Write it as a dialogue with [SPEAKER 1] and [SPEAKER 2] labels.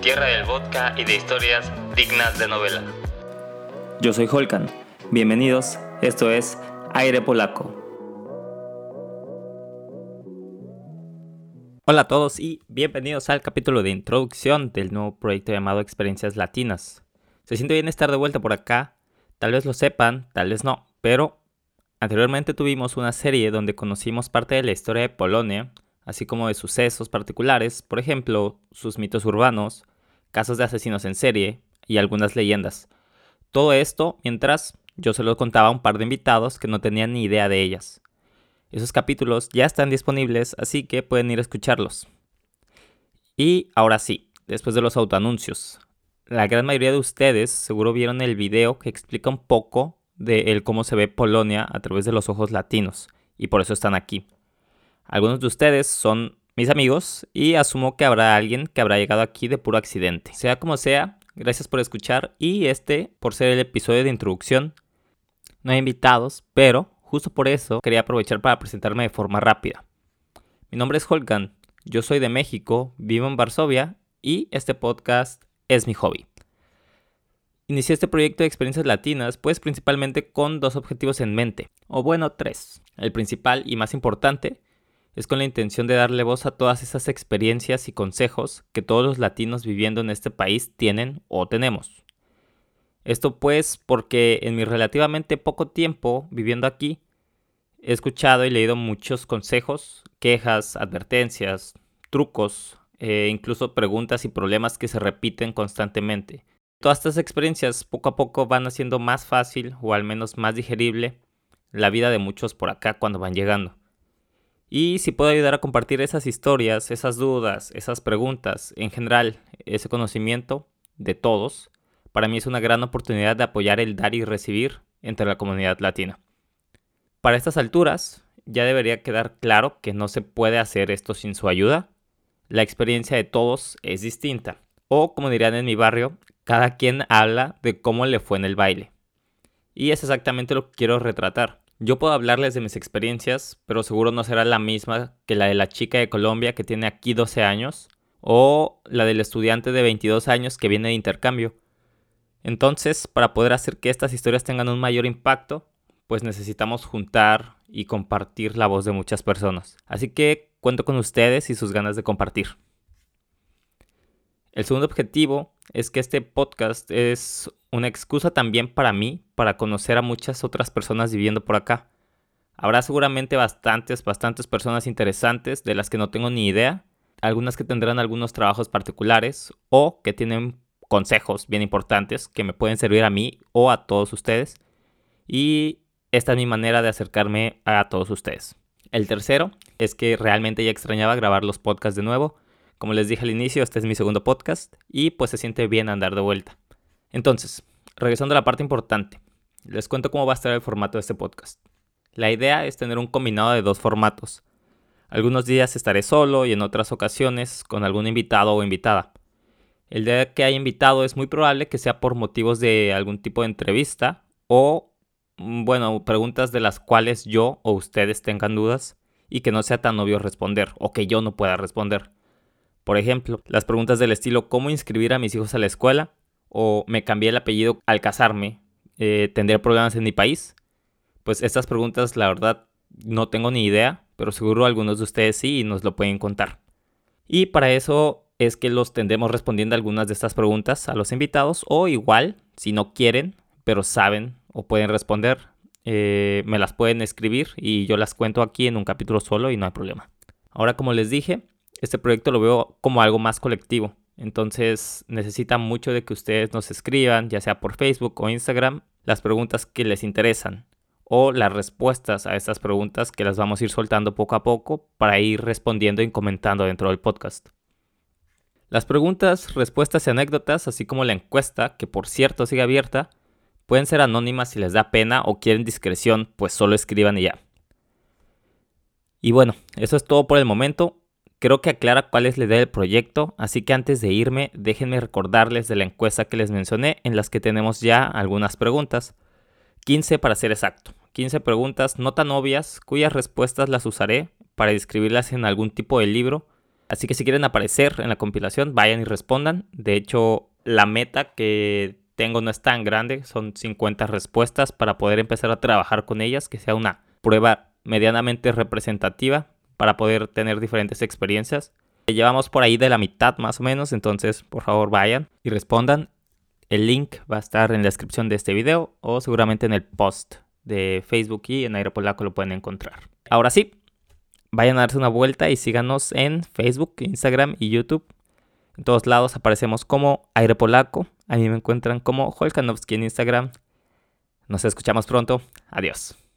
[SPEAKER 1] tierra del vodka y de historias dignas de novela.
[SPEAKER 2] Yo soy Holkan, bienvenidos, esto es Aire Polaco. Hola a todos y bienvenidos al capítulo de introducción del nuevo proyecto llamado Experiencias Latinas. Se siente bien estar de vuelta por acá, tal vez lo sepan, tal vez no, pero anteriormente tuvimos una serie donde conocimos parte de la historia de Polonia, así como de sucesos particulares, por ejemplo, sus mitos urbanos, casos de asesinos en serie y algunas leyendas. Todo esto mientras yo se lo contaba a un par de invitados que no tenían ni idea de ellas. Esos capítulos ya están disponibles, así que pueden ir a escucharlos. Y ahora sí, después de los autoanuncios. La gran mayoría de ustedes seguro vieron el video que explica un poco de cómo se ve Polonia a través de los ojos latinos, y por eso están aquí. Algunos de ustedes son mis amigos y asumo que habrá alguien que habrá llegado aquí de puro accidente. Sea como sea, gracias por escuchar y este por ser el episodio de introducción. No hay invitados, pero justo por eso quería aprovechar para presentarme de forma rápida. Mi nombre es Holgan, yo soy de México, vivo en Varsovia y este podcast es mi hobby. Inicié este proyecto de experiencias latinas pues principalmente con dos objetivos en mente, o bueno, tres. El principal y más importante es con la intención de darle voz a todas esas experiencias y consejos que todos los latinos viviendo en este país tienen o tenemos. Esto pues porque en mi relativamente poco tiempo viviendo aquí, he escuchado y leído muchos consejos, quejas, advertencias, trucos, e incluso preguntas y problemas que se repiten constantemente. Todas estas experiencias poco a poco van haciendo más fácil o al menos más digerible la vida de muchos por acá cuando van llegando. Y si puedo ayudar a compartir esas historias, esas dudas, esas preguntas, en general, ese conocimiento de todos, para mí es una gran oportunidad de apoyar el dar y recibir entre la comunidad latina. Para estas alturas, ya debería quedar claro que no se puede hacer esto sin su ayuda. La experiencia de todos es distinta. O, como dirían en mi barrio, cada quien habla de cómo le fue en el baile. Y es exactamente lo que quiero retratar. Yo puedo hablarles de mis experiencias, pero seguro no será la misma que la de la chica de Colombia que tiene aquí 12 años o la del estudiante de 22 años que viene de intercambio. Entonces, para poder hacer que estas historias tengan un mayor impacto, pues necesitamos juntar y compartir la voz de muchas personas. Así que cuento con ustedes y sus ganas de compartir. El segundo objetivo es que este podcast es una excusa también para mí para conocer a muchas otras personas viviendo por acá. Habrá seguramente bastantes, bastantes personas interesantes de las que no tengo ni idea, algunas que tendrán algunos trabajos particulares o que tienen consejos bien importantes que me pueden servir a mí o a todos ustedes. Y esta es mi manera de acercarme a todos ustedes. El tercero es que realmente ya extrañaba grabar los podcasts de nuevo. Como les dije al inicio, este es mi segundo podcast y pues se siente bien andar de vuelta. Entonces, regresando a la parte importante, les cuento cómo va a estar el formato de este podcast. La idea es tener un combinado de dos formatos. Algunos días estaré solo y en otras ocasiones con algún invitado o invitada. El día que haya invitado es muy probable que sea por motivos de algún tipo de entrevista o, mm, bueno, preguntas de las cuales yo o ustedes tengan dudas y que no sea tan obvio responder o que yo no pueda responder. Por ejemplo, las preguntas del estilo ¿cómo inscribir a mis hijos a la escuela? o me cambié el apellido al casarme, eh, ¿tendría problemas en mi país? Pues estas preguntas la verdad no tengo ni idea, pero seguro algunos de ustedes sí y nos lo pueden contar. Y para eso es que los tendremos respondiendo algunas de estas preguntas a los invitados o igual, si no quieren, pero saben o pueden responder, eh, me las pueden escribir y yo las cuento aquí en un capítulo solo y no hay problema. Ahora, como les dije, este proyecto lo veo como algo más colectivo. Entonces necesita mucho de que ustedes nos escriban, ya sea por Facebook o Instagram, las preguntas que les interesan o las respuestas a estas preguntas que las vamos a ir soltando poco a poco para ir respondiendo y comentando dentro del podcast. Las preguntas, respuestas y anécdotas, así como la encuesta, que por cierto sigue abierta, pueden ser anónimas si les da pena o quieren discreción, pues solo escriban y ya. Y bueno, eso es todo por el momento. Creo que aclara cuál es la idea del proyecto, así que antes de irme, déjenme recordarles de la encuesta que les mencioné, en las que tenemos ya algunas preguntas. 15 para ser exacto. 15 preguntas no tan obvias, cuyas respuestas las usaré para describirlas en algún tipo de libro, Así que si quieren aparecer en la compilación, vayan y respondan. De hecho, la meta que tengo no es tan grande, son 50 respuestas para poder empezar a trabajar con ellas, que sea una prueba medianamente representativa para poder tener diferentes experiencias. Llevamos por ahí de la mitad más o menos, entonces por favor vayan y respondan. El link va a estar en la descripción de este video o seguramente en el post de Facebook y en Aeropolaco lo pueden encontrar. Ahora sí, vayan a darse una vuelta y síganos en Facebook, Instagram y YouTube. En todos lados aparecemos como Aeropolaco. A mí me encuentran como Holkanovsky en Instagram. Nos escuchamos pronto. Adiós.